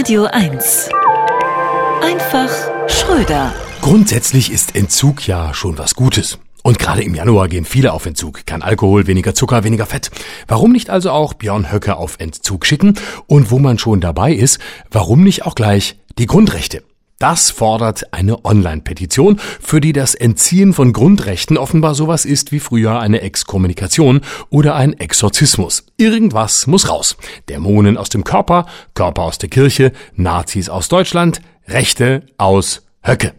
Radio 1. Einfach Schröder. Grundsätzlich ist Entzug ja schon was Gutes. Und gerade im Januar gehen viele auf Entzug. Kein Alkohol, weniger Zucker, weniger Fett. Warum nicht also auch Björn Höcke auf Entzug schicken? Und wo man schon dabei ist, warum nicht auch gleich die Grundrechte? Das fordert eine Online-Petition, für die das Entziehen von Grundrechten offenbar sowas ist wie früher eine Exkommunikation oder ein Exorzismus. Irgendwas muss raus. Dämonen aus dem Körper, Körper aus der Kirche, Nazis aus Deutschland, Rechte aus Höcke.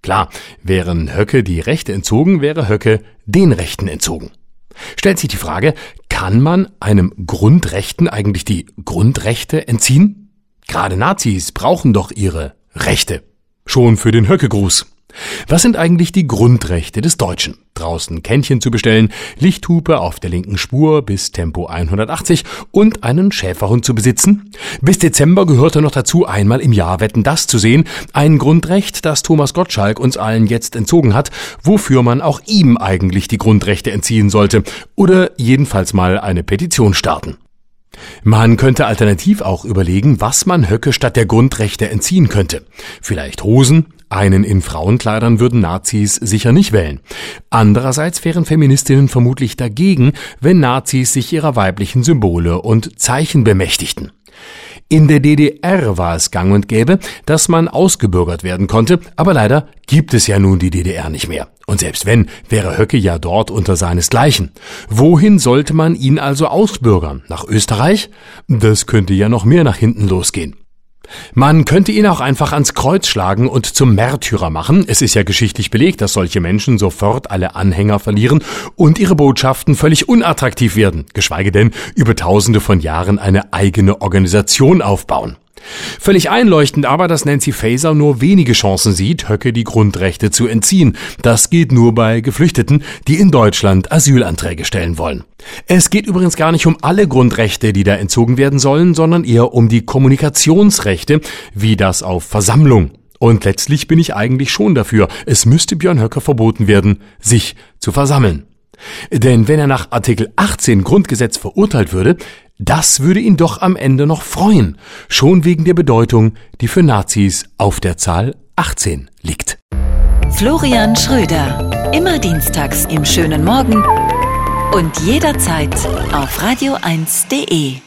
Klar, wären Höcke die Rechte entzogen, wäre Höcke den Rechten entzogen. Stellt sich die Frage, kann man einem Grundrechten eigentlich die Grundrechte entziehen? Gerade Nazis brauchen doch ihre Rechte. Schon für den Höckegruß. Was sind eigentlich die Grundrechte des Deutschen? Draußen Kännchen zu bestellen, Lichthupe auf der linken Spur bis Tempo 180 und einen Schäferhund zu besitzen? Bis Dezember gehörte noch dazu, einmal im Jahr Wetten das zu sehen. Ein Grundrecht, das Thomas Gottschalk uns allen jetzt entzogen hat, wofür man auch ihm eigentlich die Grundrechte entziehen sollte. Oder jedenfalls mal eine Petition starten. Man könnte alternativ auch überlegen, was man Höcke statt der Grundrechte entziehen könnte. Vielleicht Hosen? Einen in Frauenkleidern würden Nazis sicher nicht wählen. Andererseits wären Feministinnen vermutlich dagegen, wenn Nazis sich ihrer weiblichen Symbole und Zeichen bemächtigten. In der DDR war es gang und gäbe, dass man ausgebürgert werden konnte, aber leider gibt es ja nun die DDR nicht mehr. Und selbst wenn, wäre Höcke ja dort unter seinesgleichen. Wohin sollte man ihn also ausbürgern? Nach Österreich? Das könnte ja noch mehr nach hinten losgehen. Man könnte ihn auch einfach ans Kreuz schlagen und zum Märtyrer machen. Es ist ja geschichtlich belegt, dass solche Menschen sofort alle Anhänger verlieren und ihre Botschaften völlig unattraktiv werden, geschweige denn über tausende von Jahren eine eigene Organisation aufbauen. Völlig einleuchtend aber, dass Nancy Faeser nur wenige Chancen sieht, Höcke die Grundrechte zu entziehen. Das geht nur bei Geflüchteten, die in Deutschland Asylanträge stellen wollen. Es geht übrigens gar nicht um alle Grundrechte, die da entzogen werden sollen, sondern eher um die Kommunikationsrechte, wie das auf Versammlung. Und letztlich bin ich eigentlich schon dafür, es müsste Björn Höcke verboten werden, sich zu versammeln. Denn wenn er nach Artikel 18 Grundgesetz verurteilt würde, das würde ihn doch am Ende noch freuen, schon wegen der Bedeutung, die für Nazis auf der Zahl 18 liegt. Florian Schröder, immer dienstags im schönen Morgen und jederzeit auf radio1.de.